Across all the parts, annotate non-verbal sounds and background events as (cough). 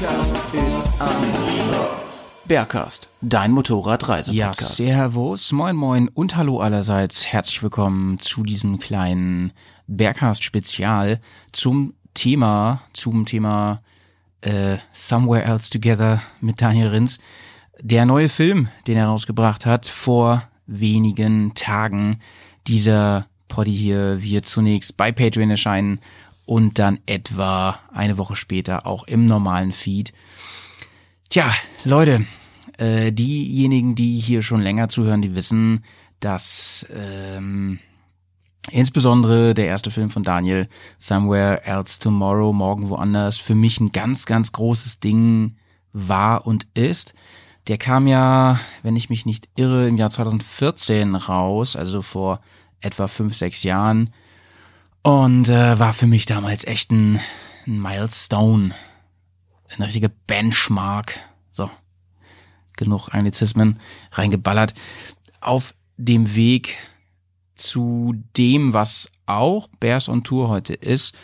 Bergkast ist am Start. Bergcast, dein Ja, Motorradreise-Podcast. servus, moin moin und hallo allerseits. Herzlich willkommen zu diesem kleinen Bergcast-Spezial zum Thema, zum Thema äh, Somewhere Else Together mit Daniel Rins. Der neue Film, den er rausgebracht hat vor wenigen Tagen. Dieser Poddy hier wird zunächst bei Patreon erscheinen und dann etwa eine Woche später auch im normalen Feed. Tja, Leute, äh, diejenigen, die hier schon länger zuhören, die wissen, dass ähm, insbesondere der erste Film von Daniel, Somewhere Else Tomorrow, Morgen woanders, für mich ein ganz, ganz großes Ding war und ist. Der kam ja, wenn ich mich nicht irre, im Jahr 2014 raus, also vor etwa fünf, sechs Jahren. Und äh, war für mich damals echt ein, ein Milestone, eine richtige Benchmark. So, genug Anglizismen reingeballert. Auf dem Weg zu dem, was auch Bears on Tour heute ist.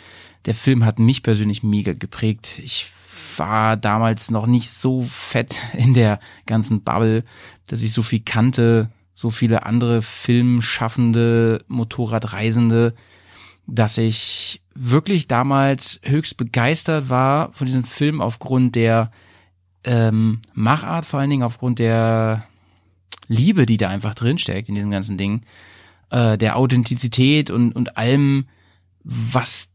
Der Film hat mich persönlich mega geprägt. Ich war damals noch nicht so fett (laughs) in der ganzen Bubble, dass ich so viel kannte, so viele andere Filmschaffende, Motorradreisende, dass ich wirklich damals höchst begeistert war von diesem Film aufgrund der ähm, Machart, vor allen Dingen aufgrund der Liebe, die da einfach drinsteckt in diesem ganzen Ding, äh, der Authentizität und, und allem, was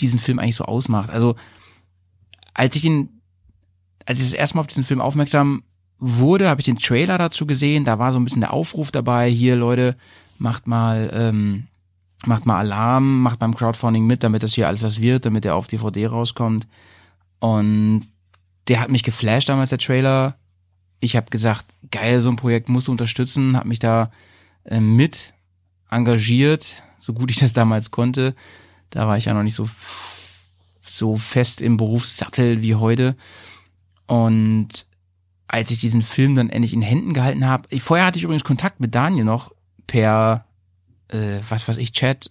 diesen Film eigentlich so ausmacht. Also als ich den, als ich das erste Mal auf diesen Film aufmerksam wurde, habe ich den Trailer dazu gesehen. Da war so ein bisschen der Aufruf dabei: Hier Leute, macht mal, ähm, macht mal Alarm, macht beim Crowdfunding mit, damit das hier alles was wird, damit er auf DVD rauskommt. Und der hat mich geflasht damals der Trailer. Ich habe gesagt, geil, so ein Projekt musst du unterstützen, habe mich da äh, mit engagiert, so gut ich das damals konnte. Da war ich ja noch nicht so so fest im Berufssattel wie heute. Und als ich diesen Film dann endlich in Händen gehalten habe, vorher hatte ich übrigens Kontakt mit Daniel noch per, äh, was weiß ich, Chat,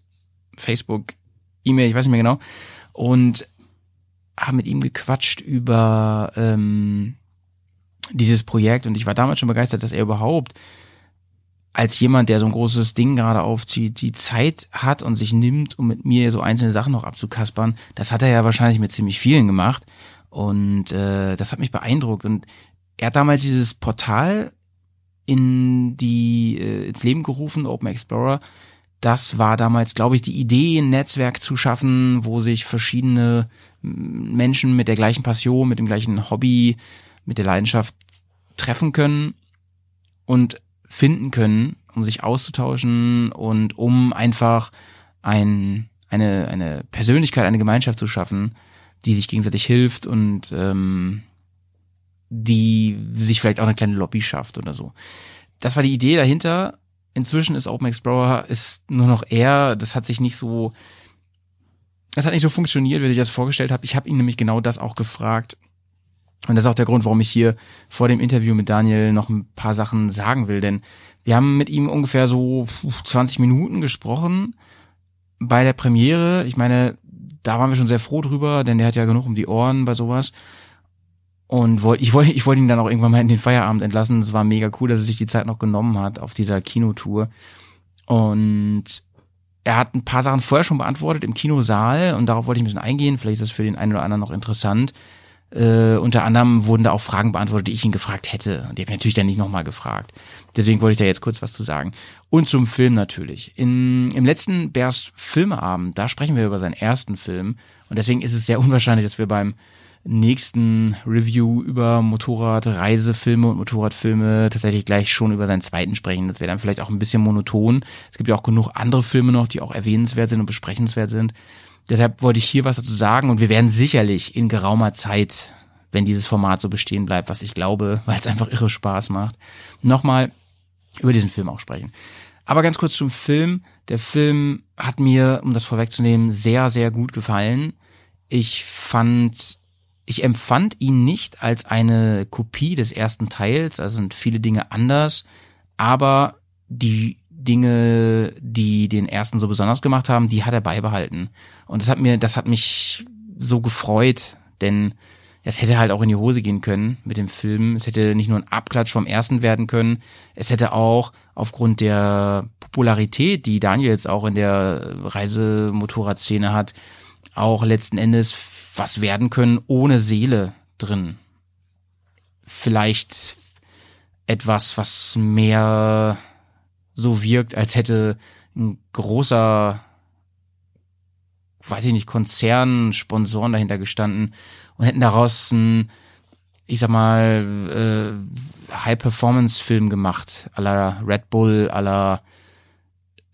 Facebook, E-Mail, ich weiß nicht mehr genau. Und habe mit ihm gequatscht über ähm, dieses Projekt und ich war damals schon begeistert, dass er überhaupt als jemand, der so ein großes Ding gerade aufzieht, die Zeit hat und sich nimmt, um mit mir so einzelne Sachen noch abzukaspern. Das hat er ja wahrscheinlich mit ziemlich vielen gemacht und äh, das hat mich beeindruckt und er hat damals dieses Portal in die äh, ins Leben gerufen, Open Explorer. Das war damals, glaube ich, die Idee, ein Netzwerk zu schaffen, wo sich verschiedene Menschen mit der gleichen Passion, mit dem gleichen Hobby, mit der Leidenschaft treffen können und finden können, um sich auszutauschen und um einfach ein, eine, eine Persönlichkeit, eine Gemeinschaft zu schaffen, die sich gegenseitig hilft und ähm, die sich vielleicht auch eine kleine Lobby schafft oder so. Das war die Idee dahinter. Inzwischen ist Open Explorer ist nur noch er. Das hat sich nicht so, das hat nicht so funktioniert, wie ich das vorgestellt habe. Ich habe ihn nämlich genau das auch gefragt. Und das ist auch der Grund, warum ich hier vor dem Interview mit Daniel noch ein paar Sachen sagen will. Denn wir haben mit ihm ungefähr so 20 Minuten gesprochen bei der Premiere. Ich meine, da waren wir schon sehr froh drüber, denn der hat ja genug um die Ohren bei sowas. Und wollt, ich wollte ich wollte ihn dann auch irgendwann mal in den Feierabend entlassen. Es war mega cool, dass er sich die Zeit noch genommen hat auf dieser Kinotour. Und er hat ein paar Sachen vorher schon beantwortet im Kinosaal und darauf wollte ich ein bisschen eingehen. Vielleicht ist das für den einen oder anderen noch interessant. Äh, unter anderem wurden da auch Fragen beantwortet, die ich ihn gefragt hätte. Und die habe ich natürlich dann nicht nochmal gefragt. Deswegen wollte ich da jetzt kurz was zu sagen. Und zum Film natürlich. In, Im letzten Bears Filmeabend, da sprechen wir über seinen ersten Film. Und deswegen ist es sehr unwahrscheinlich, dass wir beim nächsten Review über Motorradreisefilme und Motorradfilme tatsächlich gleich schon über seinen zweiten sprechen. Das wäre dann vielleicht auch ein bisschen monoton. Es gibt ja auch genug andere Filme noch, die auch erwähnenswert sind und besprechenswert sind. Deshalb wollte ich hier was dazu sagen und wir werden sicherlich in geraumer Zeit wenn dieses Format so bestehen bleibt, was ich glaube, (laughs) weil es einfach irre Spaß macht, nochmal über diesen Film auch sprechen. Aber ganz kurz zum Film. Der Film hat mir, um das vorwegzunehmen, sehr, sehr gut gefallen. Ich fand, ich empfand ihn nicht als eine Kopie des ersten Teils, also sind viele Dinge anders, aber die Dinge, die den ersten so besonders gemacht haben, die hat er beibehalten. Und das hat mir, das hat mich so gefreut, denn es hätte halt auch in die Hose gehen können mit dem Film. Es hätte nicht nur ein Abklatsch vom ersten werden können. Es hätte auch aufgrund der Popularität, die Daniel jetzt auch in der Reisemotorradszene hat, auch letzten Endes was werden können ohne Seele drin. Vielleicht etwas, was mehr so wirkt, als hätte ein großer, weiß ich nicht, Konzern, Sponsoren dahinter gestanden und hätten daraus ein, ich sag mal, äh, High-Performance-Film gemacht, à la Red Bull, à la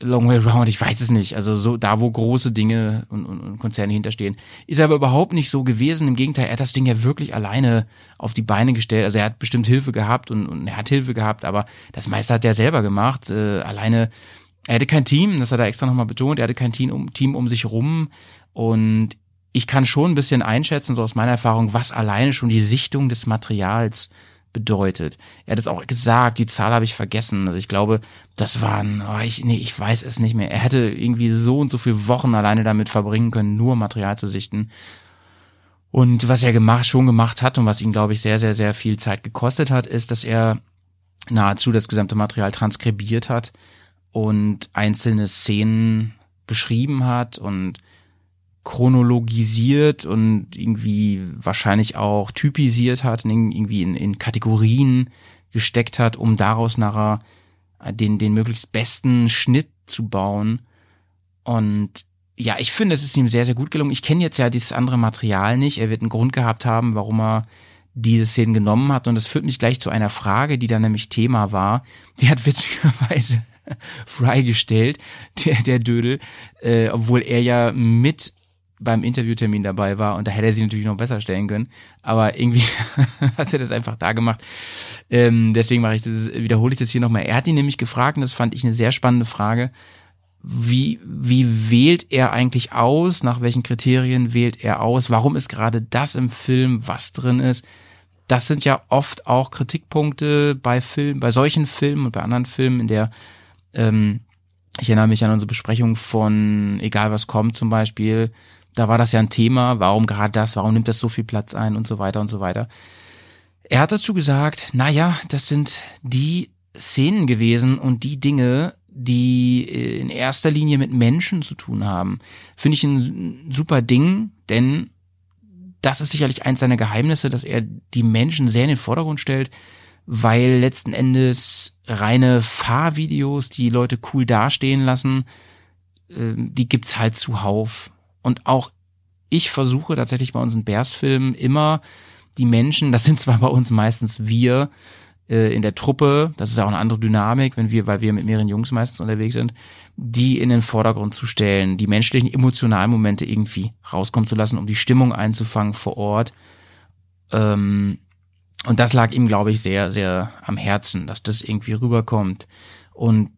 Long Way Round, ich weiß es nicht. Also so da, wo große Dinge und, und, und Konzerne hinterstehen. Ist aber überhaupt nicht so gewesen. Im Gegenteil, er hat das Ding ja wirklich alleine auf die Beine gestellt. Also er hat bestimmt Hilfe gehabt und, und er hat Hilfe gehabt, aber das meiste hat er selber gemacht. Äh, alleine, er hatte kein Team, das hat er extra nochmal betont, er hatte kein Team um, Team um sich rum. Und ich kann schon ein bisschen einschätzen, so aus meiner Erfahrung, was alleine schon die Sichtung des Materials bedeutet. Er hat es auch gesagt, die Zahl habe ich vergessen. Also ich glaube, das waren, oh, ich, nee, ich weiß es nicht mehr. Er hätte irgendwie so und so viele Wochen alleine damit verbringen können, nur Material zu sichten. Und was er gemacht, schon gemacht hat und was ihn, glaube ich, sehr, sehr, sehr viel Zeit gekostet hat, ist, dass er nahezu das gesamte Material transkribiert hat und einzelne Szenen beschrieben hat und chronologisiert und irgendwie wahrscheinlich auch typisiert hat, irgendwie in, in Kategorien gesteckt hat, um daraus nachher den, den möglichst besten Schnitt zu bauen. Und ja, ich finde, es ist ihm sehr, sehr gut gelungen. Ich kenne jetzt ja dieses andere Material nicht. Er wird einen Grund gehabt haben, warum er diese Szenen genommen hat. Und das führt mich gleich zu einer Frage, die da nämlich Thema war. Die hat (laughs) witzigerweise Fry gestellt, der, der Dödel, äh, obwohl er ja mit beim Interviewtermin dabei war und da hätte er sie natürlich noch besser stellen können. Aber irgendwie (laughs) hat er das einfach da gemacht. Ähm, deswegen mache ich das, wiederhole ich das hier nochmal. Er hat ihn nämlich gefragt, und das fand ich eine sehr spannende Frage. Wie, wie wählt er eigentlich aus? Nach welchen Kriterien wählt er aus? Warum ist gerade das im Film, was drin ist? Das sind ja oft auch Kritikpunkte bei Filmen, bei solchen Filmen und bei anderen Filmen, in der ähm, ich erinnere mich an unsere Besprechung von Egal was kommt zum Beispiel, da war das ja ein Thema, warum gerade das, warum nimmt das so viel Platz ein und so weiter und so weiter. Er hat dazu gesagt, na ja, das sind die Szenen gewesen und die Dinge, die in erster Linie mit Menschen zu tun haben. Finde ich ein super Ding, denn das ist sicherlich eins seiner Geheimnisse, dass er die Menschen sehr in den Vordergrund stellt, weil letzten Endes reine Fahrvideos, die Leute cool dastehen lassen, äh, die gibt's halt zuhauf. Und auch ich versuche tatsächlich bei unseren Bears-Filmen immer die Menschen, das sind zwar bei uns meistens wir äh, in der Truppe, das ist auch eine andere Dynamik, wenn wir, weil wir mit mehreren Jungs meistens unterwegs sind, die in den Vordergrund zu stellen, die menschlichen emotionalen Momente irgendwie rauskommen zu lassen, um die Stimmung einzufangen vor Ort. Ähm, und das lag ihm, glaube ich, sehr, sehr am Herzen, dass das irgendwie rüberkommt. Und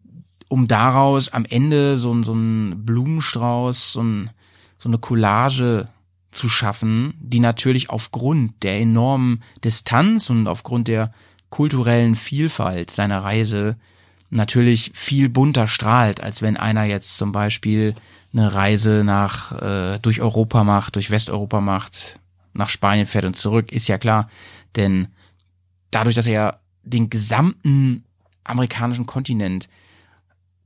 um daraus am Ende so, so ein Blumenstrauß, so ein so eine Collage zu schaffen, die natürlich aufgrund der enormen Distanz und aufgrund der kulturellen Vielfalt seiner Reise natürlich viel bunter strahlt, als wenn einer jetzt zum Beispiel eine Reise nach äh, durch Europa macht, durch Westeuropa macht, nach Spanien fährt und zurück, ist ja klar. Denn dadurch, dass er den gesamten amerikanischen Kontinent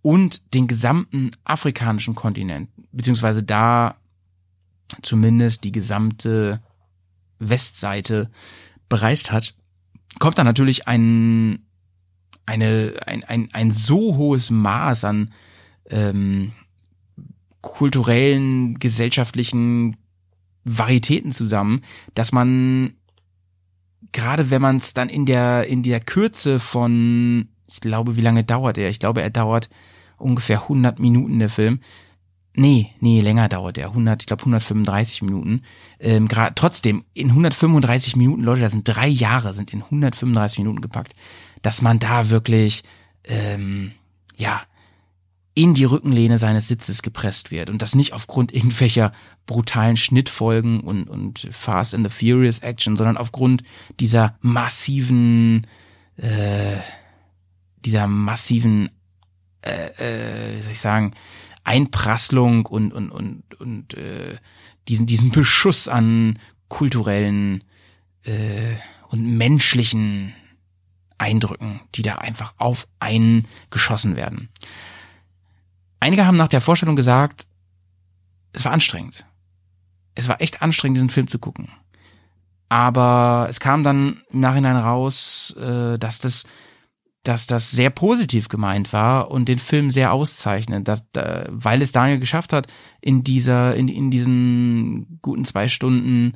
und den gesamten afrikanischen Kontinent, beziehungsweise da zumindest die gesamte Westseite bereist hat, kommt da natürlich ein, eine, ein, ein, ein so hohes Maß an ähm, kulturellen, gesellschaftlichen Varietäten zusammen, dass man gerade wenn man es dann in der in der Kürze von ich glaube, wie lange dauert er? Ich glaube, er dauert ungefähr 100 Minuten der Film, Nee, nee, länger dauert der. 100, ich glaube 135 Minuten. Ähm, grad, trotzdem, in 135 Minuten, Leute, das sind drei Jahre, sind in 135 Minuten gepackt. Dass man da wirklich, ähm, ja, in die Rückenlehne seines Sitzes gepresst wird und das nicht aufgrund irgendwelcher brutalen Schnittfolgen und, und Fast and the Furious Action, sondern aufgrund dieser massiven, äh, dieser massiven, äh, äh, wie soll ich sagen, Einprasslung und und und und äh, diesen diesen Beschuss an kulturellen äh, und menschlichen Eindrücken, die da einfach auf einen geschossen werden. Einige haben nach der Vorstellung gesagt, es war anstrengend. Es war echt anstrengend, diesen Film zu gucken. Aber es kam dann im Nachhinein raus, äh, dass das dass das sehr positiv gemeint war und den Film sehr auszeichnet, dass, weil es Daniel geschafft hat, in dieser, in, in diesen guten zwei Stunden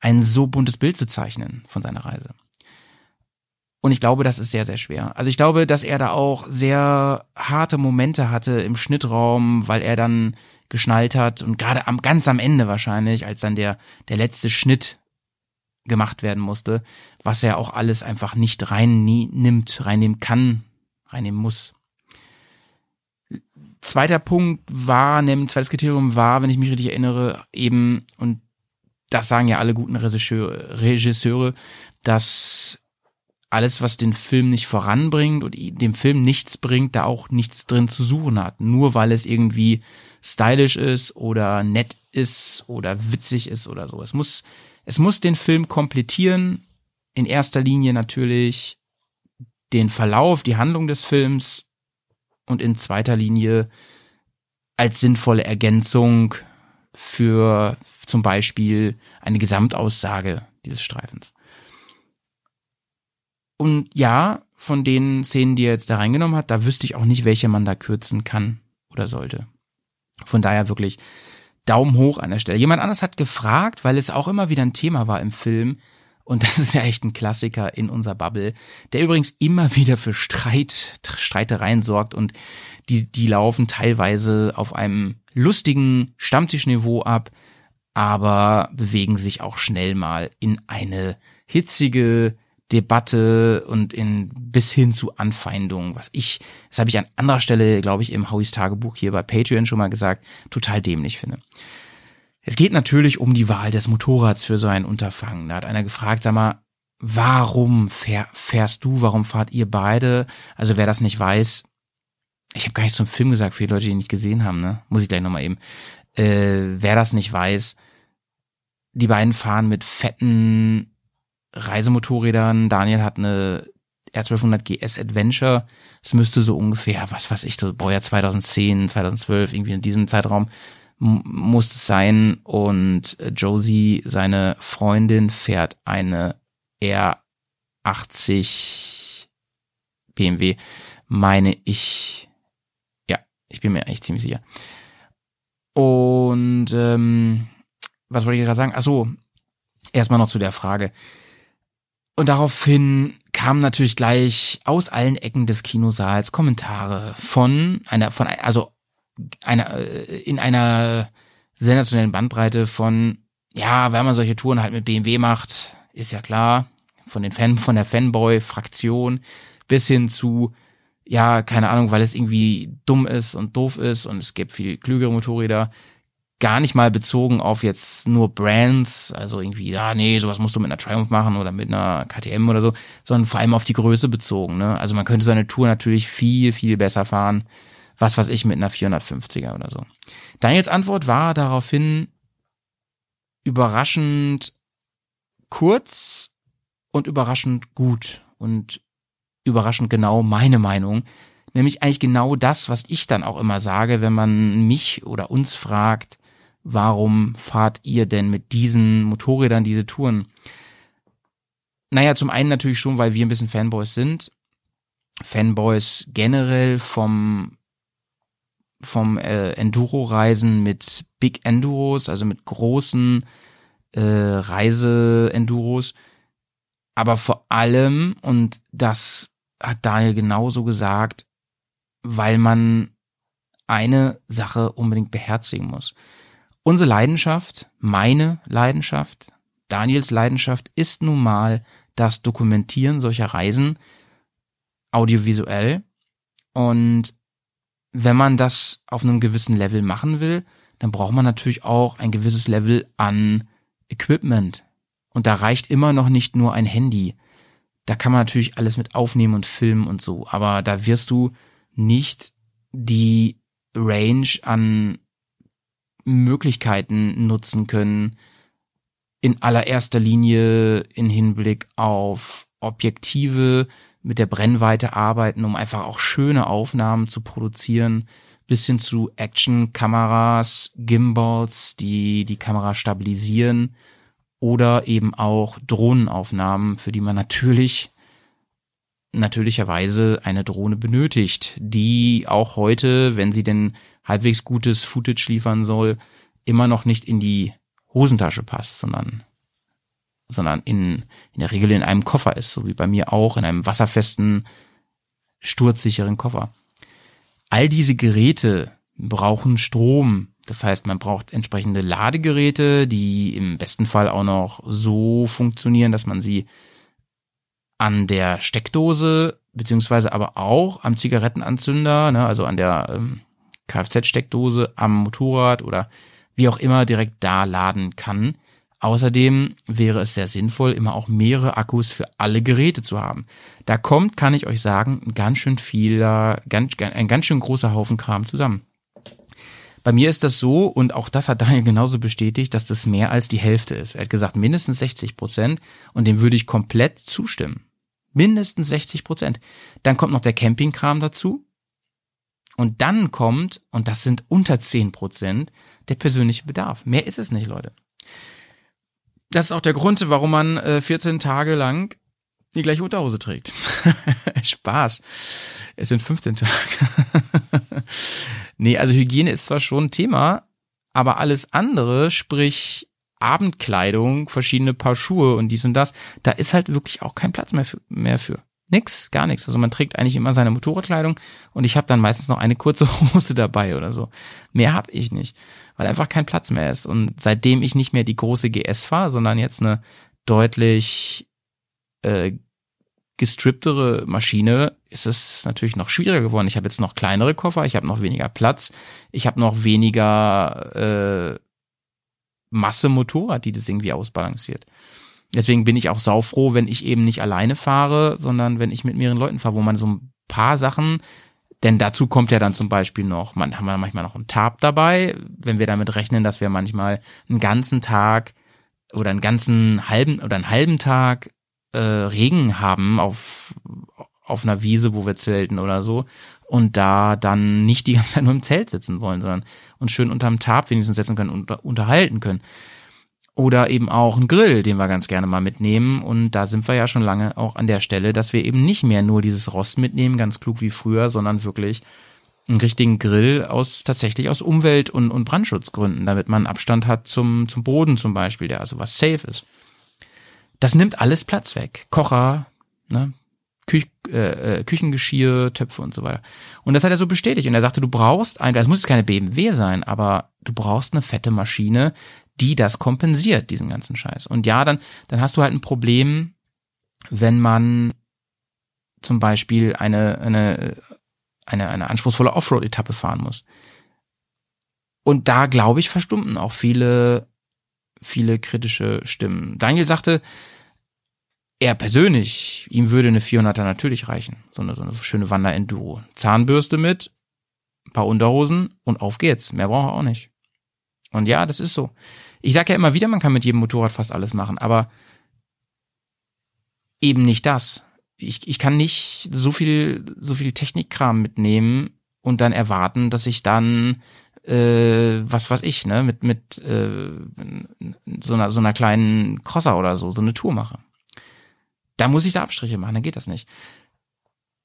ein so buntes Bild zu zeichnen von seiner Reise. Und ich glaube, das ist sehr, sehr schwer. Also ich glaube, dass er da auch sehr harte Momente hatte im Schnittraum, weil er dann geschnallt hat und gerade am, ganz am Ende wahrscheinlich, als dann der, der letzte Schnitt gemacht werden musste, was er auch alles einfach nicht reinnimmt, reinnehmen kann, reinnehmen muss. Zweiter Punkt war, nämlich zweites Kriterium war, wenn ich mich richtig erinnere, eben, und das sagen ja alle guten Regisseure dass alles, was den Film nicht voranbringt und dem Film nichts bringt, da auch nichts drin zu suchen hat. Nur weil es irgendwie stylisch ist oder nett ist oder witzig ist oder so. Es muss es muss den Film komplettieren. In erster Linie natürlich den Verlauf, die Handlung des Films und in zweiter Linie als sinnvolle Ergänzung für zum Beispiel eine Gesamtaussage dieses Streifens. Und ja, von den Szenen, die er jetzt da reingenommen hat, da wüsste ich auch nicht, welche man da kürzen kann oder sollte. Von daher wirklich Daumen hoch an der Stelle. Jemand anders hat gefragt, weil es auch immer wieder ein Thema war im Film, und das ist ja echt ein Klassiker in unserer Bubble, der übrigens immer wieder für Streit, Streitereien sorgt und die, die laufen teilweise auf einem lustigen Stammtischniveau ab, aber bewegen sich auch schnell mal in eine hitzige Debatte und in bis hin zu Anfeindungen, was ich, das habe ich an anderer Stelle, glaube ich, im Hauis Tagebuch hier bei Patreon schon mal gesagt, total dämlich finde. Es geht natürlich um die Wahl des Motorrads für so ein Unterfangen. Da hat einer gefragt, sag mal, warum fähr, fährst du, warum fahrt ihr beide? Also wer das nicht weiß, ich habe gar nicht zum Film gesagt, für die Leute, die ihn nicht gesehen haben, ne? Muss ich gleich nochmal eben. Äh, wer das nicht weiß, die beiden fahren mit fetten Reisemotorrädern. Daniel hat eine R1200 GS Adventure. Es müsste so ungefähr, was weiß ich, so Baujahr 2010, 2012, irgendwie in diesem Zeitraum muss es sein. Und äh, Josie, seine Freundin, fährt eine R80 BMW, meine ich. Ja, ich bin mir eigentlich ziemlich sicher. Und ähm, was wollte ich gerade sagen? Ach so, erstmal noch zu der Frage. Und daraufhin kamen natürlich gleich aus allen Ecken des Kinosaals Kommentare von einer, von, also einer, äh, in einer sensationellen Bandbreite von, ja, wenn man solche Touren halt mit BMW macht, ist ja klar, von den Fan, von der Fanboy-Fraktion bis hin zu, ja, keine Ahnung, weil es irgendwie dumm ist und doof ist und es gibt viel klügere Motorräder gar nicht mal bezogen auf jetzt nur Brands, also irgendwie, ja, nee, sowas musst du mit einer Triumph machen oder mit einer KTM oder so, sondern vor allem auf die Größe bezogen. Ne? Also man könnte seine Tour natürlich viel, viel besser fahren, was weiß ich, mit einer 450er oder so. Daniels Antwort war daraufhin überraschend kurz und überraschend gut und überraschend genau meine Meinung. Nämlich eigentlich genau das, was ich dann auch immer sage, wenn man mich oder uns fragt, warum fahrt ihr denn mit diesen Motorrädern diese Touren? Naja, zum einen natürlich schon, weil wir ein bisschen Fanboys sind. Fanboys generell vom, vom äh, Enduro-Reisen mit Big Enduros, also mit großen äh, Reise-Enduros. Aber vor allem, und das hat Daniel genauso gesagt, weil man eine Sache unbedingt beherzigen muss. Unsere Leidenschaft, meine Leidenschaft, Daniels Leidenschaft ist nun mal das Dokumentieren solcher Reisen audiovisuell. Und wenn man das auf einem gewissen Level machen will, dann braucht man natürlich auch ein gewisses Level an Equipment. Und da reicht immer noch nicht nur ein Handy. Da kann man natürlich alles mit aufnehmen und filmen und so, aber da wirst du nicht die Range an Möglichkeiten nutzen können, in allererster Linie in Hinblick auf Objektive mit der Brennweite arbeiten, um einfach auch schöne Aufnahmen zu produzieren, bis hin zu Action-Kameras, Gimbals, die die Kamera stabilisieren oder eben auch Drohnenaufnahmen, für die man natürlich natürlicherweise eine Drohne benötigt, die auch heute, wenn sie denn halbwegs gutes Footage liefern soll, immer noch nicht in die Hosentasche passt, sondern sondern in, in der Regel in einem Koffer ist, so wie bei mir auch, in einem wasserfesten, sturzsicheren Koffer. All diese Geräte brauchen Strom. Das heißt, man braucht entsprechende Ladegeräte, die im besten Fall auch noch so funktionieren, dass man sie an der Steckdose beziehungsweise aber auch am Zigarettenanzünder, ne, also an der ähm, Kfz-Steckdose am Motorrad oder wie auch immer direkt da laden kann. Außerdem wäre es sehr sinnvoll, immer auch mehrere Akkus für alle Geräte zu haben. Da kommt, kann ich euch sagen, ein ganz schön vieler, ganz, ein ganz schön großer Haufen Kram zusammen. Bei mir ist das so, und auch das hat Daniel genauso bestätigt, dass das mehr als die Hälfte ist. Er hat gesagt, mindestens 60 Prozent, und dem würde ich komplett zustimmen. Mindestens 60 Prozent. Dann kommt noch der Campingkram dazu. Und dann kommt, und das sind unter 10 Prozent, der persönliche Bedarf. Mehr ist es nicht, Leute. Das ist auch der Grund, warum man äh, 14 Tage lang die gleiche Unterhose trägt. (laughs) Spaß. Es sind 15 Tage. (laughs) nee, also Hygiene ist zwar schon ein Thema, aber alles andere, sprich Abendkleidung, verschiedene Paar Schuhe und dies und das, da ist halt wirklich auch kein Platz mehr für. Mehr für. Nix, gar nichts. Also man trägt eigentlich immer seine Motorradkleidung und ich habe dann meistens noch eine kurze (laughs) Hose dabei oder so. Mehr habe ich nicht, weil einfach kein Platz mehr ist. Und seitdem ich nicht mehr die große GS fahre, sondern jetzt eine deutlich äh, gestripptere Maschine, ist es natürlich noch schwieriger geworden. Ich habe jetzt noch kleinere Koffer, ich habe noch weniger Platz, ich habe noch weniger äh, Masse Motorrad, die das irgendwie ausbalanciert. Deswegen bin ich auch saufroh, wenn ich eben nicht alleine fahre, sondern wenn ich mit mehreren Leuten fahre, wo man so ein paar Sachen, denn dazu kommt ja dann zum Beispiel noch, man haben wir manchmal noch einen Tab dabei, wenn wir damit rechnen, dass wir manchmal einen ganzen Tag oder einen ganzen halben oder einen halben Tag äh, Regen haben auf auf einer Wiese, wo wir zelten oder so und da dann nicht die ganze Zeit nur im Zelt sitzen wollen, sondern uns schön unterm Tab wenigstens setzen können und unterhalten können. Oder eben auch ein Grill, den wir ganz gerne mal mitnehmen. Und da sind wir ja schon lange auch an der Stelle, dass wir eben nicht mehr nur dieses Rost mitnehmen, ganz klug wie früher, sondern wirklich einen richtigen Grill aus tatsächlich aus Umwelt- und, und Brandschutzgründen, damit man Abstand hat zum, zum Boden zum Beispiel, der also was safe ist. Das nimmt alles Platz weg. Kocher, ne, Küch, äh, äh, Küchengeschirr, Töpfe und so weiter. Und das hat er so bestätigt. Und er sagte, du brauchst ein, das muss jetzt keine BMW sein, aber du brauchst eine fette Maschine, die das kompensiert, diesen ganzen Scheiß. Und ja, dann, dann hast du halt ein Problem, wenn man zum Beispiel eine, eine, eine, eine anspruchsvolle Offroad-Etappe fahren muss. Und da, glaube ich, verstummten auch viele, viele kritische Stimmen. Daniel sagte, er persönlich, ihm würde eine 400er natürlich reichen. So eine, so eine schöne Wander-Enduro. Zahnbürste mit, ein paar Unterhosen und auf geht's. Mehr braucht er auch nicht. Und ja, das ist so. Ich sage ja immer wieder, man kann mit jedem Motorrad fast alles machen, aber eben nicht das. Ich, ich kann nicht so viel, so viel Technikkram mitnehmen und dann erwarten, dass ich dann äh, was weiß ich, ne, mit, mit äh, so einer so einer kleinen Crosser oder so, so eine Tour mache. Da muss ich da Abstriche machen, dann geht das nicht.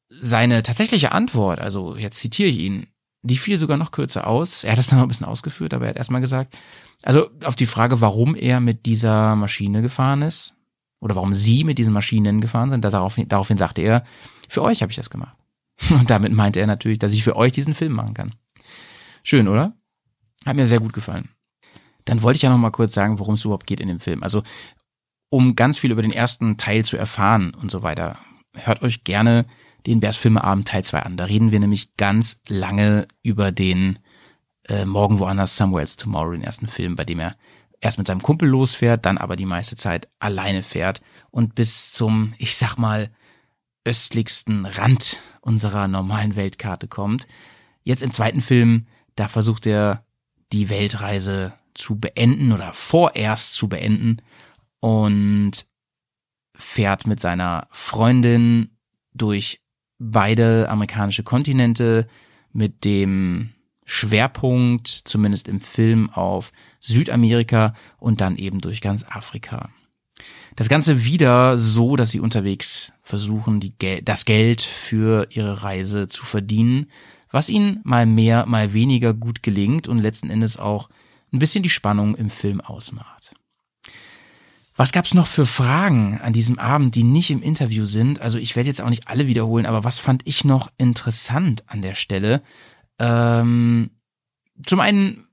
Seine tatsächliche Antwort, also jetzt zitiere ich ihn, die fiel sogar noch kürzer aus. Er hat das dann noch ein bisschen ausgeführt, aber er hat erstmal gesagt, also auf die Frage, warum er mit dieser Maschine gefahren ist, oder warum sie mit diesen Maschinen gefahren sind, daraufhin, daraufhin sagte er, für euch habe ich das gemacht. (laughs) Und damit meinte er natürlich, dass ich für euch diesen Film machen kann. Schön, oder? Hat mir sehr gut gefallen. Dann wollte ich ja noch mal kurz sagen, worum es überhaupt geht in dem Film. Also, um ganz viel über den ersten Teil zu erfahren und so weiter, hört euch gerne den Bärs Filmeabend Teil 2 an. Da reden wir nämlich ganz lange über den äh, Morgen woanders Else Tomorrow, den ersten Film, bei dem er erst mit seinem Kumpel losfährt, dann aber die meiste Zeit alleine fährt und bis zum, ich sag mal, östlichsten Rand unserer normalen Weltkarte kommt. Jetzt im zweiten Film, da versucht er die Weltreise zu beenden oder vorerst zu beenden und fährt mit seiner Freundin durch beide amerikanische Kontinente mit dem Schwerpunkt, zumindest im Film, auf Südamerika und dann eben durch ganz Afrika. Das Ganze wieder so, dass sie unterwegs versuchen, Gel das Geld für ihre Reise zu verdienen, was ihnen mal mehr, mal weniger gut gelingt und letzten Endes auch ein bisschen die Spannung im Film ausmacht. Was gab's noch für Fragen an diesem Abend, die nicht im Interview sind? Also ich werde jetzt auch nicht alle wiederholen, aber was fand ich noch interessant an der Stelle? Ähm, zum einen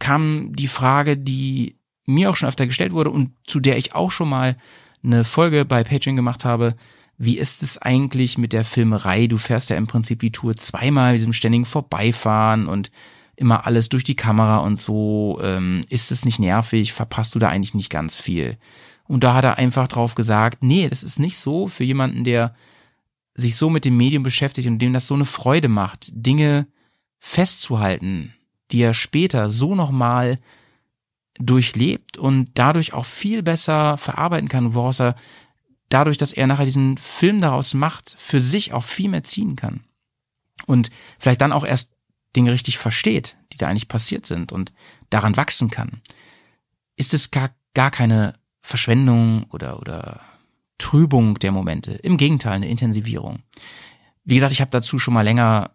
kam die Frage, die mir auch schon öfter gestellt wurde und zu der ich auch schon mal eine Folge bei Patreon gemacht habe. Wie ist es eigentlich mit der Filmerei? Du fährst ja im Prinzip die Tour zweimal mit diesem ständigen Vorbeifahren und immer alles durch die Kamera und so. Ähm, ist es nicht nervig? Verpasst du da eigentlich nicht ganz viel? Und da hat er einfach drauf gesagt, nee, das ist nicht so für jemanden, der sich so mit dem Medium beschäftigt und dem das so eine Freude macht, Dinge festzuhalten, die er später so nochmal durchlebt und dadurch auch viel besser verarbeiten kann, woraus er dadurch, dass er nachher diesen Film daraus macht, für sich auch viel mehr ziehen kann. Und vielleicht dann auch erst Dinge richtig versteht, die da eigentlich passiert sind und daran wachsen kann. Ist es gar, gar keine Verschwendung oder, oder Trübung der Momente. Im Gegenteil, eine Intensivierung. Wie gesagt, ich habe dazu schon mal länger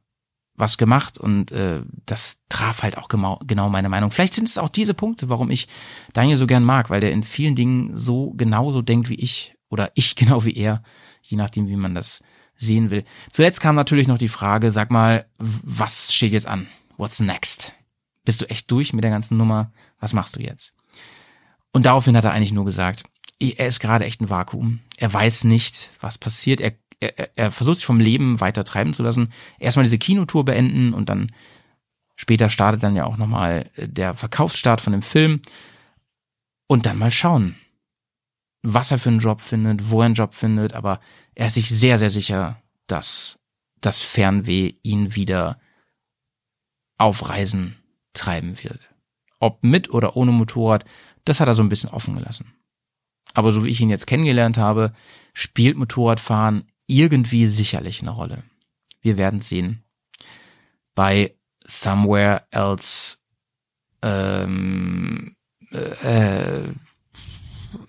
was gemacht und äh, das traf halt auch genau, genau meine Meinung. Vielleicht sind es auch diese Punkte, warum ich Daniel so gern mag, weil der in vielen Dingen so genauso denkt wie ich oder ich (laughs) genau wie er, je nachdem, wie man das sehen will. Zuletzt kam natürlich noch die Frage, sag mal, was steht jetzt an? What's next? Bist du echt durch mit der ganzen Nummer? Was machst du jetzt? Und daraufhin hat er eigentlich nur gesagt, er ist gerade echt ein Vakuum. Er weiß nicht, was passiert. Er er, er versucht sich vom Leben weiter treiben zu lassen. Erstmal diese Kinotour beenden und dann später startet dann ja auch nochmal äh, der Verkaufsstart von dem Film. Und dann mal schauen, was er für einen Job findet, wo er einen Job findet, aber er ist sich sehr, sehr sicher, dass das Fernweh ihn wieder auf Reisen treiben wird. Ob mit oder ohne Motorrad, das hat er so ein bisschen offen gelassen. Aber so wie ich ihn jetzt kennengelernt habe, spielt Motorradfahren irgendwie sicherlich eine Rolle. Wir werden sehen. Bei Somewhere Else ähm, äh,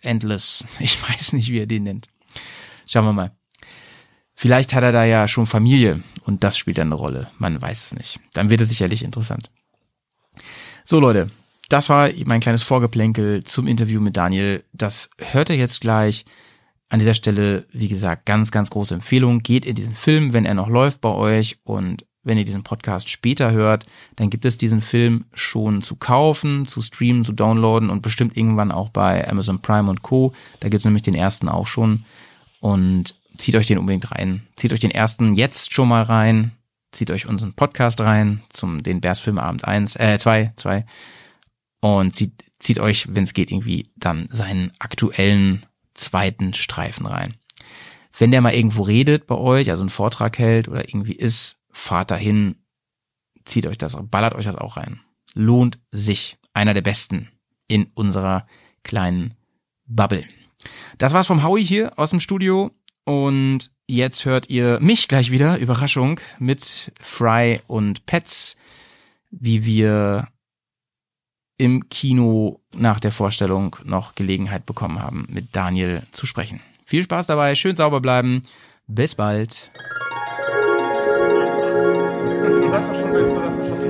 Endless. (laughs) Ich weiß nicht, wie er den nennt. Schauen wir mal. Vielleicht hat er da ja schon Familie und das spielt dann eine Rolle. Man weiß es nicht. Dann wird es sicherlich interessant. So Leute, das war mein kleines Vorgeplänkel zum Interview mit Daniel. Das hört ihr jetzt gleich. An dieser Stelle, wie gesagt, ganz, ganz große Empfehlung. Geht in diesen Film, wenn er noch läuft bei euch und wenn ihr diesen Podcast später hört, dann gibt es diesen Film schon zu kaufen, zu streamen, zu downloaden und bestimmt irgendwann auch bei Amazon Prime und Co. Da gibt es nämlich den ersten auch schon. Und zieht euch den unbedingt rein. Zieht euch den ersten jetzt schon mal rein. Zieht euch unseren Podcast rein zum den Bears Filmabend 1, äh 2, 2. Und zieht, zieht euch, wenn es geht, irgendwie dann seinen aktuellen zweiten Streifen rein. Wenn der mal irgendwo redet bei euch, also einen Vortrag hält oder irgendwie ist, fahrt dahin, zieht euch das, ballert euch das auch rein. Lohnt sich. Einer der besten in unserer kleinen Bubble. Das war's vom Howie hier aus dem Studio und jetzt hört ihr mich gleich wieder, Überraschung, mit Fry und Pets, wie wir im Kino nach der Vorstellung noch Gelegenheit bekommen haben, mit Daniel zu sprechen. Viel Spaß dabei, schön sauber bleiben. Bis bald.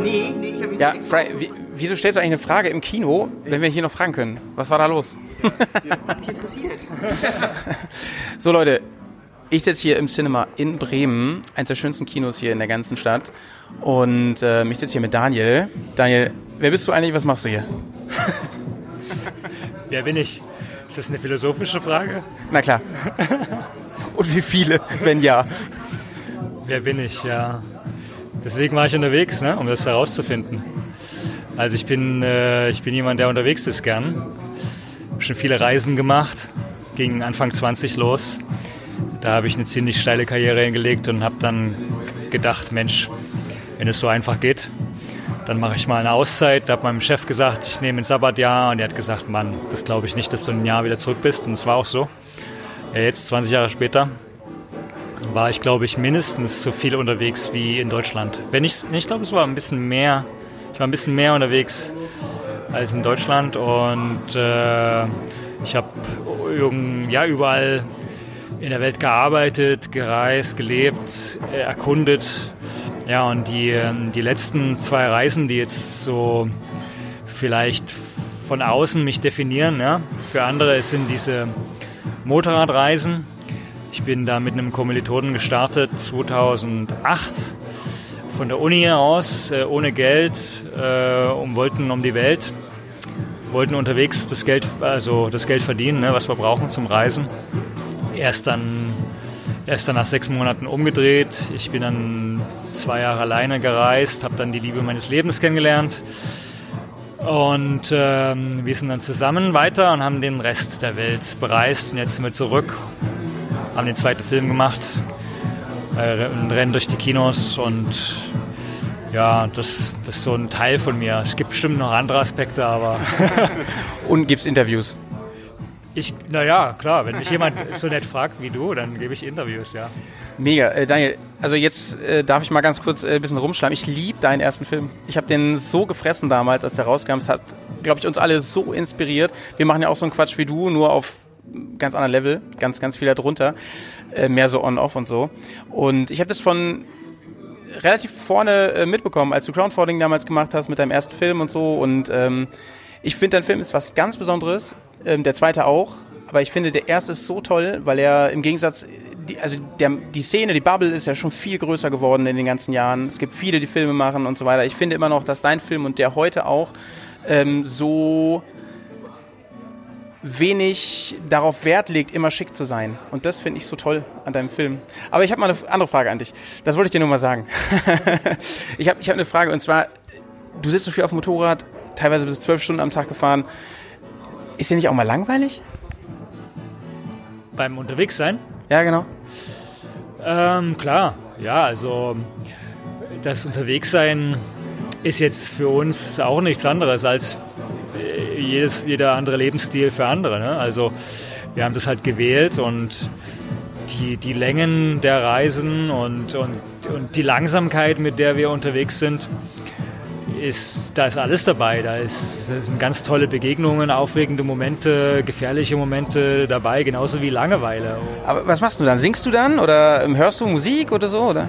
Nee, nee, ich habe Ja, Fry, wie, wieso stellst du eigentlich eine Frage im Kino, wenn wir hier noch fragen können? Was war da los? mich interessiert. (laughs) So Leute, Ich sitze hier im Cinema in Bremen, eines der schönsten Kinos hier in der ganzen Stadt. Und äh, ich sitze hier mit Daniel. Daniel, wer bist du eigentlich? Was machst du hier? (laughs) Wer bin ich? Ist das eine philosophische Frage? Na klar. (laughs) Und wie viele, wenn ja? Wer bin ich? Ja. Deswegen war ich unterwegs, ne, um das herauszufinden. Also ich bin, äh, ich bin jemand, der unterwegs ist gern. Habe schon viele Reisen gemacht. Ging Anfang 20 los. Da habe ich eine ziemlich steile Karriere hingelegt und habe dann gedacht, Mensch, wenn es so einfach geht, dann mache ich mal eine Auszeit. Da habe meinem Chef gesagt, ich nehme ein Sabbatjahr und er hat gesagt, Mann, das glaube ich nicht, dass du ein Jahr wieder zurück bist. Und es war auch so. Ja, jetzt, 20 Jahre später, war ich, glaube ich, mindestens so viel unterwegs wie in Deutschland. Wenn ich, ich glaube, es war ein bisschen mehr. Ich war ein bisschen mehr unterwegs als in Deutschland und äh, ich habe ja, überall in der Welt gearbeitet, gereist, gelebt, äh, erkundet. Ja, und die, ähm, die letzten zwei Reisen, die jetzt so vielleicht von außen mich definieren, ja, für andere sind diese Motorradreisen. Ich bin da mit einem Kommilitonen gestartet 2008 von der Uni aus, äh, ohne Geld äh, und wollten um die Welt, wollten unterwegs das Geld, also das Geld verdienen, ne, was wir brauchen zum Reisen. Erst dann, erst dann nach sechs Monaten umgedreht. Ich bin dann zwei Jahre alleine gereist, habe dann die Liebe meines Lebens kennengelernt. Und ähm, wir sind dann zusammen weiter und haben den Rest der Welt bereist. Und jetzt sind wir zurück, haben den zweiten Film gemacht, äh, rennen durch die Kinos und ja, das, das ist so ein Teil von mir. Es gibt bestimmt noch andere Aspekte, aber. (laughs) (laughs) und gibt es Interviews? Ich, naja, klar, wenn mich jemand so nett fragt wie du, dann gebe ich Interviews, ja. Mega. Äh, Daniel, also jetzt äh, darf ich mal ganz kurz äh, ein bisschen rumschleimen. Ich liebe deinen ersten Film. Ich habe den so gefressen damals, als der rauskam. Es hat, glaube ich, uns alle so inspiriert. Wir machen ja auch so einen Quatsch wie du, nur auf ganz anderen Level, ganz, ganz viel darunter. Äh, mehr so on-off und so. Und ich habe das von relativ vorne äh, mitbekommen, als du Crowdfunding damals gemacht hast mit deinem ersten Film und so. Und ähm, ich finde, dein Film ist was ganz Besonderes. Ähm, der zweite auch. Aber ich finde, der erste ist so toll, weil er im Gegensatz, die, also der, die Szene, die Bubble ist ja schon viel größer geworden in den ganzen Jahren. Es gibt viele, die Filme machen und so weiter. Ich finde immer noch, dass dein Film und der heute auch ähm, so wenig darauf Wert legt, immer schick zu sein. Und das finde ich so toll an deinem Film. Aber ich habe mal eine andere Frage an dich. Das wollte ich dir nur mal sagen. (laughs) ich habe ich hab eine Frage und zwar, du sitzt so viel auf dem Motorrad, teilweise bis zwölf Stunden am Tag gefahren. Ist dir nicht auch mal langweilig? Beim Unterwegssein? Ja, genau. Ähm, klar, ja, also das Unterwegssein ist jetzt für uns auch nichts anderes als jedes, jeder andere Lebensstil für andere. Ne? Also wir haben das halt gewählt und die, die Längen der Reisen und, und, und die Langsamkeit, mit der wir unterwegs sind, ist, da ist alles dabei. Da, ist, da sind ganz tolle Begegnungen, aufregende Momente, gefährliche Momente dabei, genauso wie Langeweile. Aber was machst du dann? Singst du dann oder hörst du Musik oder so? Oder?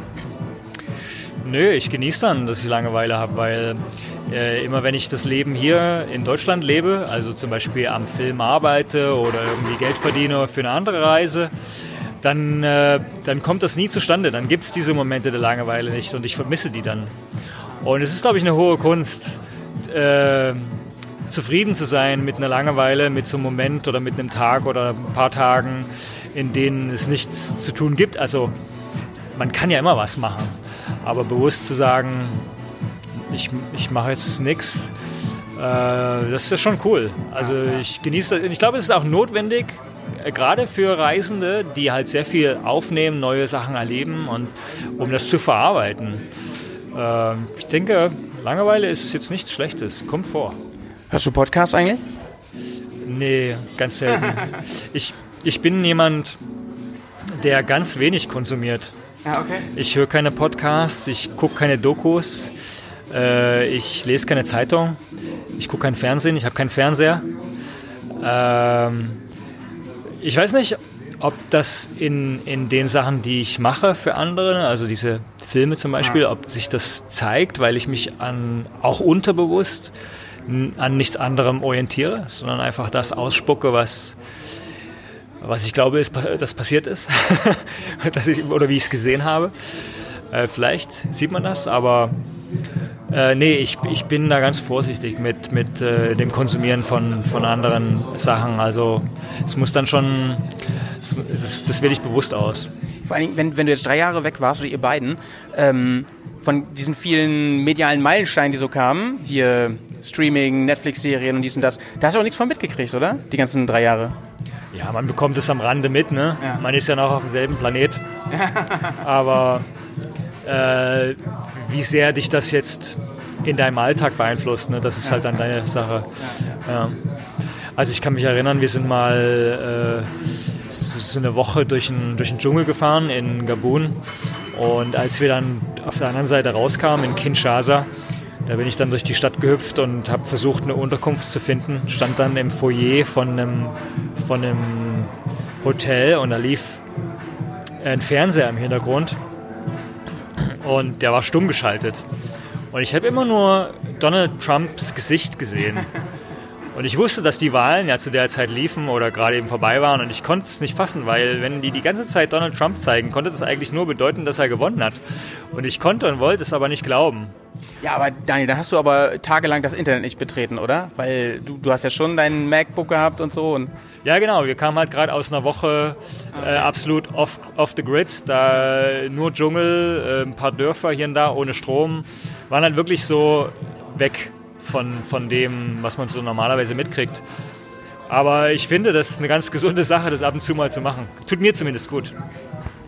Nö, ich genieße dann, dass ich Langeweile habe, weil äh, immer wenn ich das Leben hier in Deutschland lebe, also zum Beispiel am Film arbeite oder irgendwie Geld verdiene für eine andere Reise, dann, äh, dann kommt das nie zustande. Dann gibt es diese Momente der Langeweile nicht und ich vermisse die dann. Und es ist, glaube ich, eine hohe Kunst, äh, zufrieden zu sein mit einer Langeweile, mit so einem Moment oder mit einem Tag oder ein paar Tagen, in denen es nichts zu tun gibt. Also man kann ja immer was machen, aber bewusst zu sagen, ich, ich mache jetzt nichts. Äh, das ist schon cool. Also ich genieße das. Ich glaube, es ist auch notwendig, äh, gerade für Reisende, die halt sehr viel aufnehmen, neue Sachen erleben und um das zu verarbeiten. Äh, ich denke, Langeweile ist jetzt nichts Schlechtes. Kommt vor. Hörst du Podcasts eigentlich? Nee, ganz selten. (laughs) ich, ich bin jemand, der ganz wenig konsumiert. Ja, okay. Ich höre keine Podcasts, ich gucke keine Dokus. Äh, ich lese keine Zeitung, ich gucke kein Fernsehen, ich habe keinen Fernseher. Ähm, ich weiß nicht, ob das in, in den Sachen, die ich mache für andere, also diese Filme zum Beispiel, ob sich das zeigt, weil ich mich an auch unterbewusst an nichts anderem orientiere, sondern einfach das ausspucke, was was ich glaube, ist, dass passiert ist. (laughs) dass ich, oder wie ich es gesehen habe. Äh, vielleicht sieht man das, aber äh, nee, ich, ich bin da ganz vorsichtig mit, mit äh, dem Konsumieren von, von anderen Sachen. Also es muss dann schon, das, das wähle ich bewusst aus. Vor allem, wenn, wenn du jetzt drei Jahre weg warst, oder ihr beiden, ähm, von diesen vielen medialen Meilensteinen, die so kamen, hier Streaming, Netflix-Serien und dies und das, da hast du auch nichts von mitgekriegt, oder? Die ganzen drei Jahre. Ja, man bekommt es am Rande mit, ne? Ja. Man ist ja noch auf demselben Planet. (laughs) Aber äh, wie sehr dich das jetzt in deinem Alltag beeinflusst, ne? das ist ja. halt dann deine Sache. Ja. Also ich kann mich erinnern, wir sind mal äh, so eine Woche durch den, durch den Dschungel gefahren in Gabun und als wir dann auf der anderen Seite rauskamen in Kinshasa, da bin ich dann durch die Stadt gehüpft und habe versucht, eine Unterkunft zu finden. Stand dann im Foyer von einem, von einem Hotel und da lief ein Fernseher im Hintergrund und der war stumm geschaltet. Und ich habe immer nur Donald Trumps Gesicht gesehen. Und ich wusste, dass die Wahlen ja zu der Zeit liefen oder gerade eben vorbei waren und ich konnte es nicht fassen, weil wenn die die ganze Zeit Donald Trump zeigen, konnte das eigentlich nur bedeuten, dass er gewonnen hat. Und ich konnte und wollte es aber nicht glauben. Ja, aber Daniel, dann hast du aber tagelang das Internet nicht betreten, oder? Weil du, du hast ja schon deinen MacBook gehabt und so. Und ja, genau. Wir kamen halt gerade aus einer Woche äh, absolut off, off the grid. Da nur Dschungel, äh, ein paar Dörfer hier und da ohne Strom. Waren halt wirklich so weg von, von dem, was man so normalerweise mitkriegt. Aber ich finde, das ist eine ganz gesunde Sache, das ab und zu mal zu machen. Tut mir zumindest gut.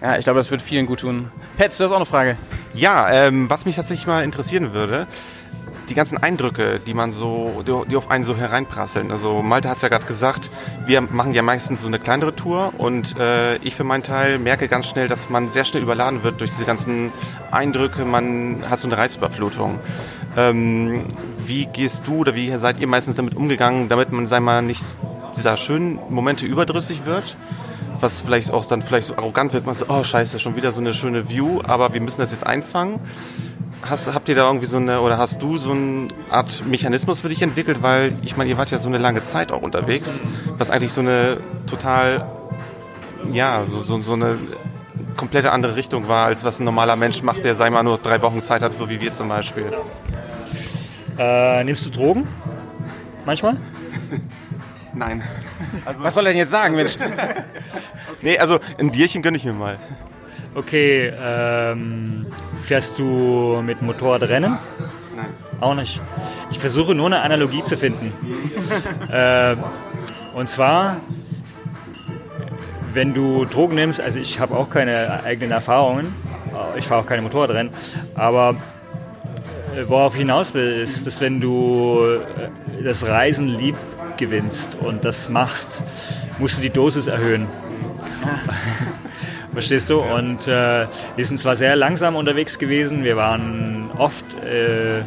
Ja, ich glaube, das wird vielen gut tun. Petz, du hast auch eine Frage. Ja, ähm, was mich tatsächlich mal interessieren würde, die ganzen Eindrücke, die man so, die auf einen so hereinprasseln. Also Malte hat es ja gerade gesagt, wir machen ja meistens so eine kleinere Tour und äh, ich für meinen Teil merke ganz schnell, dass man sehr schnell überladen wird durch diese ganzen Eindrücke. Man hat so eine Reizüberflutung. Ähm, wie gehst du oder wie seid ihr meistens damit umgegangen, damit man, sei mal, nicht dieser schönen Momente überdrüssig wird? was vielleicht auch dann vielleicht so arrogant wird, man so, oh scheiße, schon wieder so eine schöne View, aber wir müssen das jetzt einfangen. Hast, habt ihr da irgendwie so eine, oder hast du so eine Art Mechanismus für dich entwickelt? Weil, ich meine, ihr wart ja so eine lange Zeit auch unterwegs, was eigentlich so eine total, ja, so, so, so eine komplette andere Richtung war, als was ein normaler Mensch macht, der, sei mal, nur drei Wochen Zeit hat, so wie wir zum Beispiel. Äh, nimmst du Drogen? Manchmal? (laughs) Nein. Also, was soll er denn jetzt sagen, Mensch? (laughs) nee, also ein Bierchen gönne ich mir mal. Okay, ähm, fährst du mit Motorrad Rennen? Nein. Auch nicht. Ich versuche nur eine Analogie zu finden. äh, und zwar, wenn du Drogen nimmst, also ich habe auch keine eigenen Erfahrungen, ich fahre auch keine Motorradrennen, aber worauf ich hinaus will, ist, dass wenn du äh, das Reisen lieb gewinnst und das machst, musst du die Dosis erhöhen. (laughs) Verstehst du? Und äh, wir sind zwar sehr langsam unterwegs gewesen, wir waren oft, äh,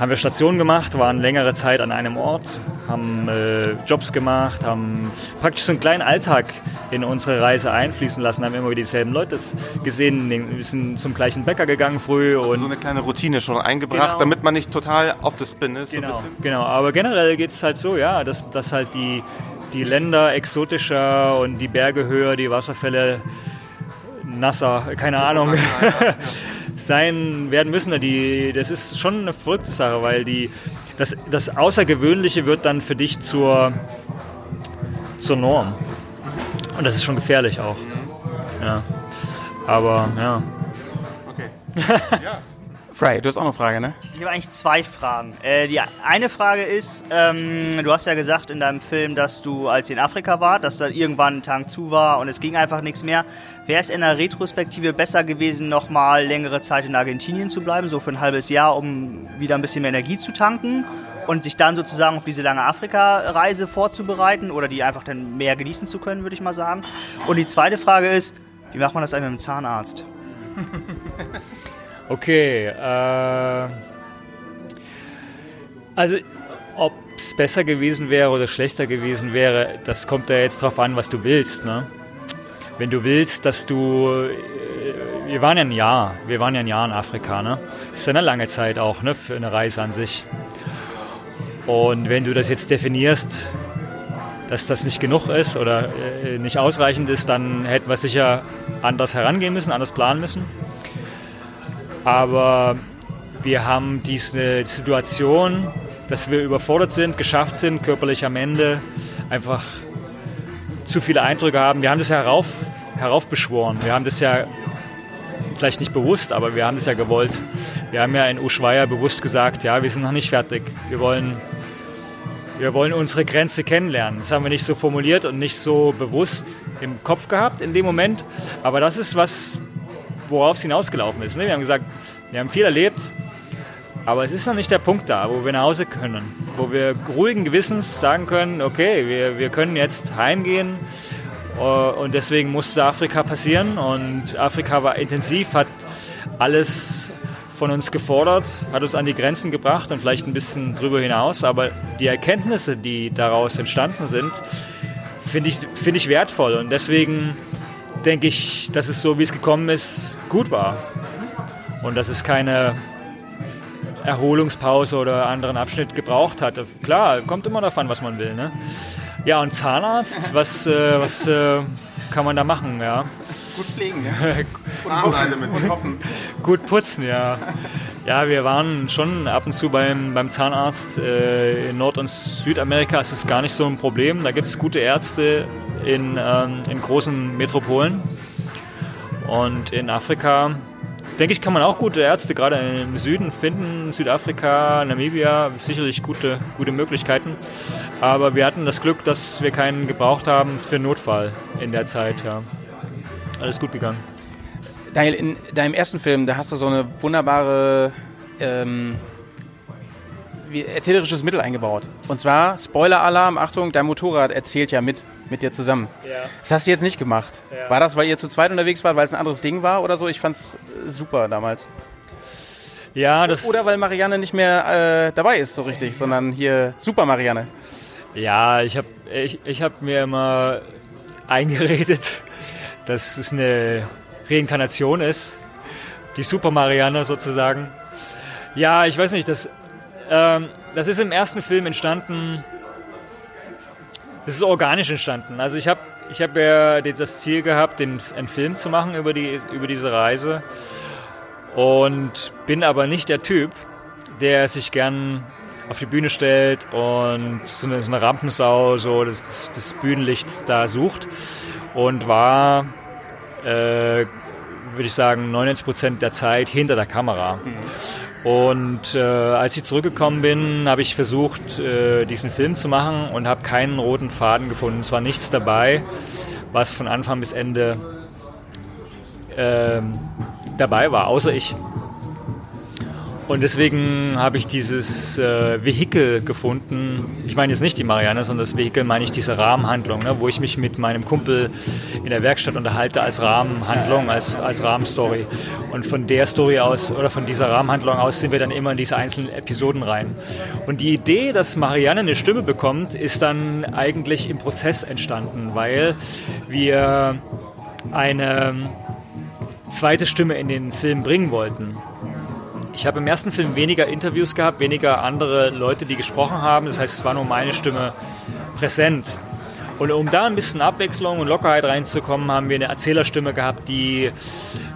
haben wir Stationen gemacht, waren längere Zeit an einem Ort, haben äh, Jobs gemacht, haben praktisch so einen kleinen Alltag in unsere Reise einfließen lassen, haben immer wieder dieselben Leute gesehen, wir sind zum gleichen Bäcker gegangen früh. Also und so eine kleine Routine schon eingebracht, genau. damit man nicht total auf das Spin ist. Genau, so genau. aber generell geht es halt so, ja, dass, dass halt die, die Länder exotischer und die Berge höher, die Wasserfälle nasser, keine Ahnung, (laughs) sein werden müssen. Die, das ist schon eine verrückte Sache, weil die, das, das Außergewöhnliche wird dann für dich zur, zur Norm. Und das ist schon gefährlich auch. Ja. Aber ja. Okay. (laughs) ja. Fry, du hast auch eine Frage, ne? Ich habe eigentlich zwei Fragen. Äh, die eine Frage ist, ähm, du hast ja gesagt in deinem Film, dass du, als ihr in Afrika wart, dass da irgendwann ein Tag zu war und es ging einfach nichts mehr. Wäre es in der Retrospektive besser gewesen, nochmal längere Zeit in Argentinien zu bleiben, so für ein halbes Jahr, um wieder ein bisschen mehr Energie zu tanken und sich dann sozusagen auf diese lange Afrika-Reise vorzubereiten oder die einfach dann mehr genießen zu können, würde ich mal sagen. Und die zweite Frage ist, wie macht man das eigentlich mit dem Zahnarzt? (laughs) Okay, äh, also ob es besser gewesen wäre oder schlechter gewesen wäre, das kommt ja jetzt drauf an, was du willst. Ne? Wenn du willst, dass du, äh, wir waren ja ein Jahr, wir waren ja ein Jahr in Afrika, ne? ist ja eine lange Zeit auch ne, für eine Reise an sich. Und wenn du das jetzt definierst dass das nicht genug ist oder äh, nicht ausreichend ist, dann hätten wir sicher anders herangehen müssen, anders planen müssen. Aber wir haben diese Situation, dass wir überfordert sind, geschafft sind, körperlich am Ende einfach zu viele Eindrücke haben. Wir haben das ja herauf, heraufbeschworen. Wir haben das ja vielleicht nicht bewusst, aber wir haben das ja gewollt. Wir haben ja in Ushuaia bewusst gesagt, ja, wir sind noch nicht fertig. Wir wollen, wir wollen unsere Grenze kennenlernen. Das haben wir nicht so formuliert und nicht so bewusst im Kopf gehabt in dem Moment. Aber das ist was, worauf es hinausgelaufen ist. Ne? Wir haben gesagt, wir haben viel erlebt, aber es ist noch nicht der Punkt da, wo wir nach Hause können, wo wir ruhigen Gewissens sagen können, okay, wir, wir können jetzt heimgehen. Äh, und deswegen musste Afrika passieren und Afrika war intensiv, hat alles von uns gefordert, hat uns an die Grenzen gebracht und vielleicht ein bisschen drüber hinaus, aber die Erkenntnisse, die daraus entstanden sind, finde ich, find ich wertvoll. Und deswegen denke ich, dass es so, wie es gekommen ist, gut war. Und dass es keine Erholungspause oder anderen Abschnitt gebraucht hat. Klar, kommt immer davon, was man will. Ne? Ja, und Zahnarzt, (laughs) was, äh, was äh, kann man da machen? Ja? Gut pflegen, ja. (laughs) Mit und hoffen. (laughs) Gut putzen, ja. Ja, wir waren schon ab und zu beim, beim Zahnarzt. Äh, in Nord- und Südamerika ist es gar nicht so ein Problem. Da gibt es gute Ärzte in, ähm, in großen Metropolen. Und in Afrika, denke ich, kann man auch gute Ärzte gerade im Süden finden. Südafrika, Namibia, sicherlich gute, gute Möglichkeiten. Aber wir hatten das Glück, dass wir keinen gebraucht haben für Notfall in der Zeit. Ja. Alles gut gegangen. Daniel, in deinem ersten Film, da hast du so eine wunderbare ähm, erzählerisches Mittel eingebaut. Und zwar, Spoiler-Alarm, Achtung, dein Motorrad erzählt ja mit, mit dir zusammen. Ja. Das hast du jetzt nicht gemacht. Ja. War das, weil ihr zu zweit unterwegs wart, weil es ein anderes Ding war oder so? Ich fand's äh, super damals. Ja, das, Oder weil Marianne nicht mehr äh, dabei ist so richtig, sondern hier Super Marianne. ja ich habe ich, ich hab mir immer eingeredet, dass es eine Reinkarnation ist. Die Super Marianne sozusagen. Ja, ich weiß nicht, das, ähm, das ist im ersten Film entstanden. Das ist organisch entstanden. Also ich habe ich hab ja das Ziel gehabt, den, einen Film zu machen über, die, über diese Reise. Und bin aber nicht der Typ, der sich gern auf die Bühne stellt und so eine, so eine Rampensau, so das, das, das Bühnenlicht da sucht. Und war, äh, würde ich sagen, 99 Prozent der Zeit hinter der Kamera. Und äh, als ich zurückgekommen bin, habe ich versucht, äh, diesen Film zu machen und habe keinen roten Faden gefunden. Es war nichts dabei, was von Anfang bis Ende ähm, dabei war, außer ich. Und deswegen habe ich dieses äh, Vehikel gefunden. Ich meine jetzt nicht die Marianne, sondern das Vehikel meine ich diese Rahmenhandlung, ne, wo ich mich mit meinem Kumpel in der Werkstatt unterhalte als Rahmenhandlung, als, als Rahmenstory. Und von der Story aus oder von dieser Rahmenhandlung aus sind wir dann immer in diese einzelnen Episoden rein. Und die Idee, dass Marianne eine Stimme bekommt, ist dann eigentlich im Prozess entstanden, weil wir eine zweite Stimme in den Film bringen wollten. Ich habe im ersten Film weniger Interviews gehabt, weniger andere Leute, die gesprochen haben. Das heißt, es war nur meine Stimme präsent. Und um da ein bisschen Abwechslung und Lockerheit reinzukommen, haben wir eine Erzählerstimme gehabt, die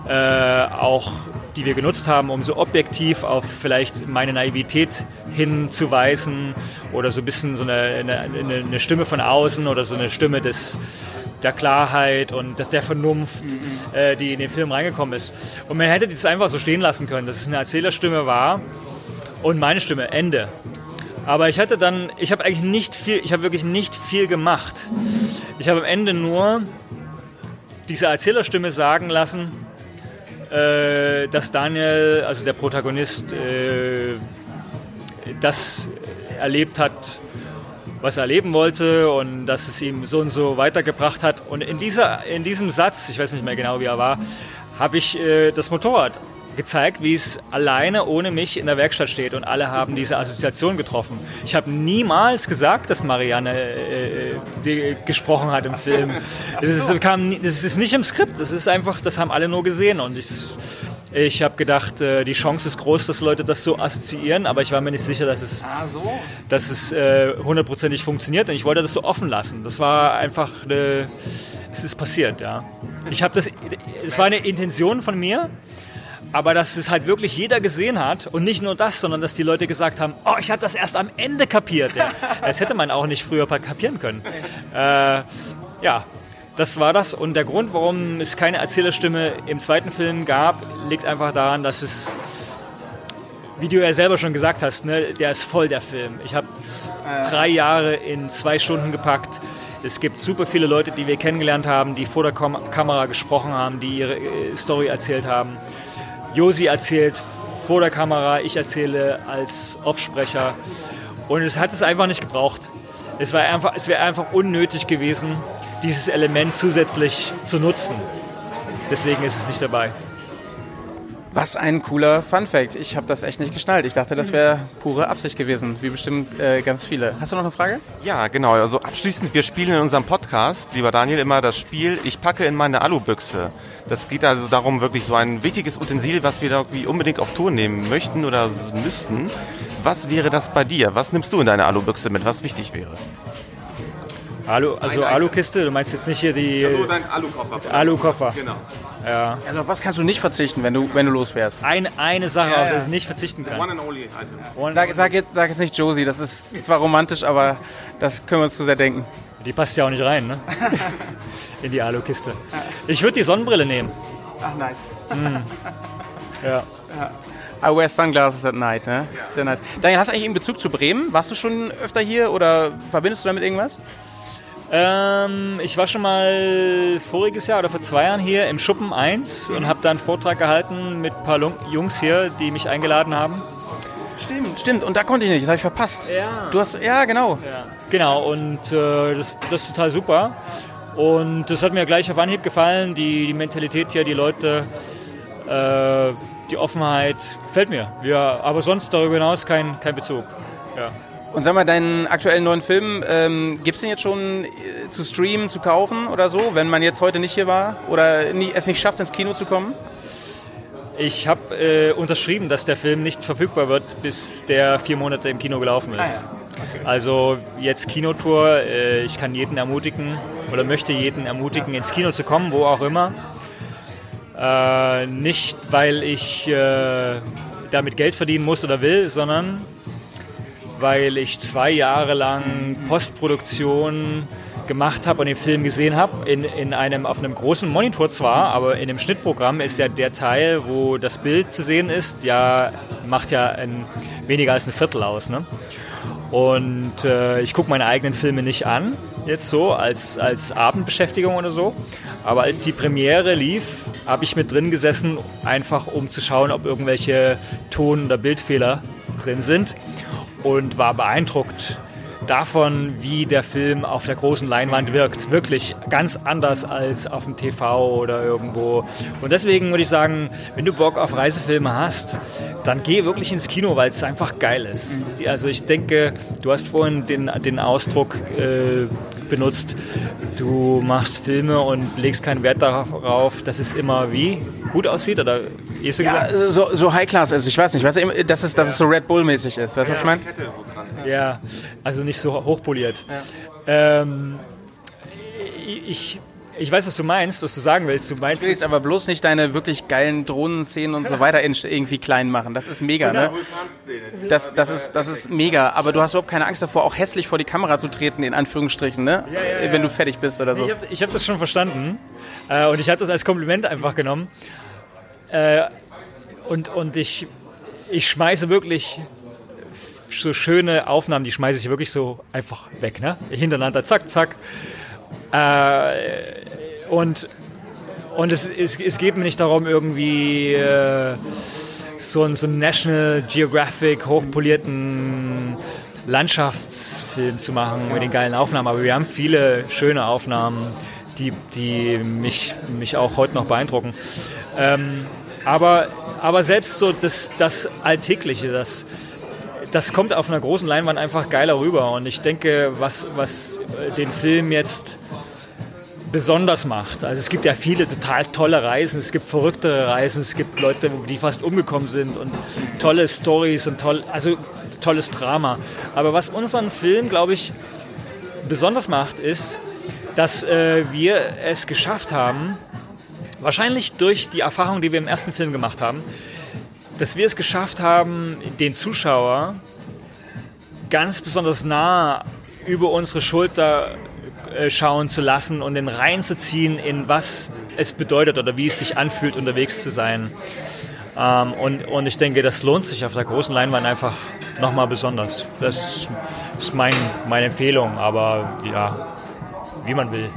äh, auch, die wir genutzt haben, um so objektiv auf vielleicht meine Naivität hinzuweisen oder so ein bisschen so eine, eine, eine Stimme von außen oder so eine Stimme des, der Klarheit und der Vernunft, äh, die in den Film reingekommen ist. Und man hätte das einfach so stehen lassen können, dass es eine Erzählerstimme war und meine Stimme, Ende. Aber ich hatte dann, ich habe eigentlich nicht viel, ich habe wirklich nicht viel gemacht. Ich habe am Ende nur diese Erzählerstimme sagen lassen, äh, dass Daniel, also der Protagonist, äh, das erlebt hat, was er erleben wollte und dass es ihm so und so weitergebracht hat. Und in, dieser, in diesem Satz, ich weiß nicht mehr genau, wie er war, habe ich äh, das Motorrad gezeigt, wie es alleine ohne mich in der Werkstatt steht und alle haben diese Assoziation getroffen. Ich habe niemals gesagt, dass Marianne äh, die gesprochen hat im Film. Das ist, kam, das ist nicht im Skript, das ist einfach, das haben alle nur gesehen und ich, Ich habe gedacht, äh, die Chance ist groß, dass Leute das so assoziieren, aber ich war mir nicht sicher, dass es, dass es äh, hundertprozentig funktioniert und ich wollte das so offen lassen. Das war einfach eine, es ist passiert, ja. Ich habe das, es war eine Intention von mir, aber dass es halt wirklich jeder gesehen hat und nicht nur das, sondern dass die Leute gesagt haben, oh, ich habe das erst am Ende kapiert. Ja. Das hätte man auch nicht früher kapieren können. Äh, ja, das war das. Und der Grund, warum es keine Erzählerstimme im zweiten Film gab, liegt einfach daran, dass es, wie du ja selber schon gesagt hast, ne, der ist voll der Film. Ich habe drei Jahre in zwei Stunden gepackt. Es gibt super viele Leute, die wir kennengelernt haben, die vor der Kom Kamera gesprochen haben, die ihre äh, Story erzählt haben. Josi erzählt vor der Kamera, ich erzähle als Offsprecher. Und es hat es einfach nicht gebraucht. Es, es wäre einfach unnötig gewesen, dieses Element zusätzlich zu nutzen. Deswegen ist es nicht dabei. Was ein cooler Fun Fact. Ich habe das echt nicht geschnallt. Ich dachte, das wäre pure Absicht gewesen, wie bestimmt äh, ganz viele. Hast du noch eine Frage? Ja, genau. Also abschließend, wir spielen in unserem Podcast, lieber Daniel, immer das Spiel Ich packe in meine Alubüchse. Das geht also darum, wirklich so ein wichtiges Utensil, was wir da irgendwie unbedingt auf Tour nehmen möchten oder müssten. Was wäre das bei dir? Was nimmst du in deine Alubüchse mit, was wichtig wäre? Alu, also. Alukiste, du meinst jetzt nicht hier die dein Alukoffer. Alukoffer. Genau. Ja. Also auf was kannst du nicht verzichten, wenn du, wenn du losfährst? Ein, eine Sache, Ja, auf ja. die ich nicht verzichten kann. and only item. Und Sag, sag, jetzt, sag jetzt nicht Josie, das ist zwar romantisch, aber das können wir uns zu sehr denken. die passt ja auch nicht rein, ne? (laughs) In die Alukiste. Ich würde die Sonnenbrille nehmen. Ach, nice. Ja. I wear sunglasses at night, ne? Sehr nice. Daniel, hast du eigentlich einen Bezug zu Bremen? Warst du schon öfter hier oder verbindest du damit irgendwas? Ähm, ich war schon mal voriges Jahr oder vor zwei Jahren hier im Schuppen 1 und habe da einen Vortrag gehalten mit ein paar Jungs hier, die mich eingeladen haben. Stimmt, stimmt. Und da konnte ich nicht, das habe ich verpasst. Ja. Du hast, ja, genau. Ja. Genau, und äh, das, das ist total super. Und das hat mir gleich auf Anhieb gefallen, die, die Mentalität hier, die Leute, äh, die Offenheit, gefällt mir. Ja, aber sonst darüber hinaus kein, kein Bezug. Ja. Und sag mal, deinen aktuellen neuen Film, ähm, gibt es den jetzt schon äh, zu streamen, zu kaufen oder so, wenn man jetzt heute nicht hier war oder nie, es nicht schafft, ins Kino zu kommen? Ich habe äh, unterschrieben, dass der Film nicht verfügbar wird, bis der vier Monate im Kino gelaufen ist. Also jetzt Kinotour. Äh, ich kann jeden ermutigen oder möchte jeden ermutigen, ins Kino zu kommen, wo auch immer. Äh, nicht, weil ich äh, damit Geld verdienen muss oder will, sondern weil ich zwei Jahre lang Postproduktion gemacht habe und den Film gesehen habe, in, in einem, auf einem großen Monitor zwar, aber in dem Schnittprogramm ist ja der Teil, wo das Bild zu sehen ist, ja, macht ja ein, weniger als ein Viertel aus. Ne? Und äh, ich gucke meine eigenen Filme nicht an, jetzt so, als, als Abendbeschäftigung oder so. Aber als die Premiere lief, habe ich mit drin gesessen, einfach um zu schauen, ob irgendwelche Ton- oder Bildfehler drin sind. Und war beeindruckt davon, wie der Film auf der großen Leinwand wirkt. Wirklich ganz anders als auf dem TV oder irgendwo. Und deswegen würde ich sagen, wenn du Bock auf Reisefilme hast, dann geh wirklich ins Kino, weil es einfach geil ist. Die- Also ich denke, du hast vorhin den, den Ausdruck äh, benutzt, du machst Filme und legst keinen Wert darauf, dass es immer wie gut aussieht oder wie du Ja, gesagt? so, so High Class ist. Ich weiß nicht, weißt du, dass es, dass es so Red Bull-mäßig ist. Weißt du, was ich meine? Ja, also nicht so hochpoliert. Ähm, ich, ich weiß, was du meinst, was du sagen willst. Du meinst, Ich will jetzt aber bloß nicht deine wirklich geilen Drohnenszenen und so weiter in- irgendwie klein machen. Das ist mega, ne? Das, das, ist, das ist mega. Aber du hast überhaupt keine Angst davor, auch hässlich vor die Kamera zu treten, in Anführungsstrichen, ne? ja, ja. Wenn du fertig bist oder so. Ich habe ich hab das schon verstanden äh, und ich habe das als Kompliment einfach genommen. Äh, und, und ich, ich schmeiße wirklich so schöne Aufnahmen, die schmeiße ich wirklich so einfach weg, ne? Hintereinander, zack, zack. Äh, und und es, es, es geht mir nicht darum, irgendwie äh, so, einen- so einen National Geographic hochpolierten Landschaftsfilm zu machen mit den geilen Aufnahmen. Aber wir haben viele schöne Aufnahmen, die, die mich, mich auch heute noch beeindrucken. Ähm, aber, aber selbst so das, das Alltägliche, das, das kommt auf einer großen Leinwand einfach geiler rüber. Und ich denke, was, was äh, den Film jetzt besonders macht. Also es gibt ja viele total tolle Reisen, es gibt verrückte Reisen, es gibt Leute, die fast umgekommen sind und tolle Stories und toll, also tolles Drama. Aber was unseren Film, glaube ich, besonders macht, ist, dass äh, wir es geschafft haben, wahrscheinlich durch die Erfahrung, die wir im ersten Film gemacht haben, dass wir es geschafft haben, den Zuschauer ganz besonders nah über unsere Schulter äh, schauen zu lassen und den reinzuziehen in was es bedeutet oder wie es sich anfühlt, unterwegs zu sein. Ähm, und, und ich denke, das lohnt sich auf der großen Leinwand einfach nochmal besonders. Das ist mein, meine Empfehlung, aber ja, wie man will.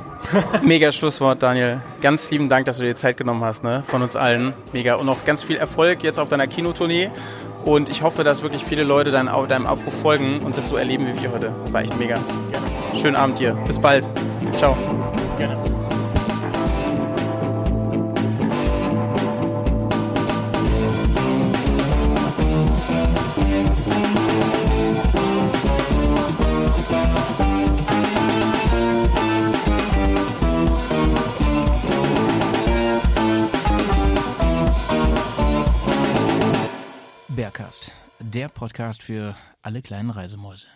Mega Schlusswort, Daniel. Ganz lieben Dank, dass du dir Zeit genommen hast, ne? Von uns allen. Mega. Und noch ganz viel Erfolg jetzt auf deiner Kinotournee. Und ich hoffe, dass wirklich viele Leute dein, deinem Aufruf folgen und das so erleben wie wir heute. War echt mega. Gerne. Schönen Abend dir. Bis bald. Ciao. Gerne. Der Podcast für alle kleinen Reisemäuse.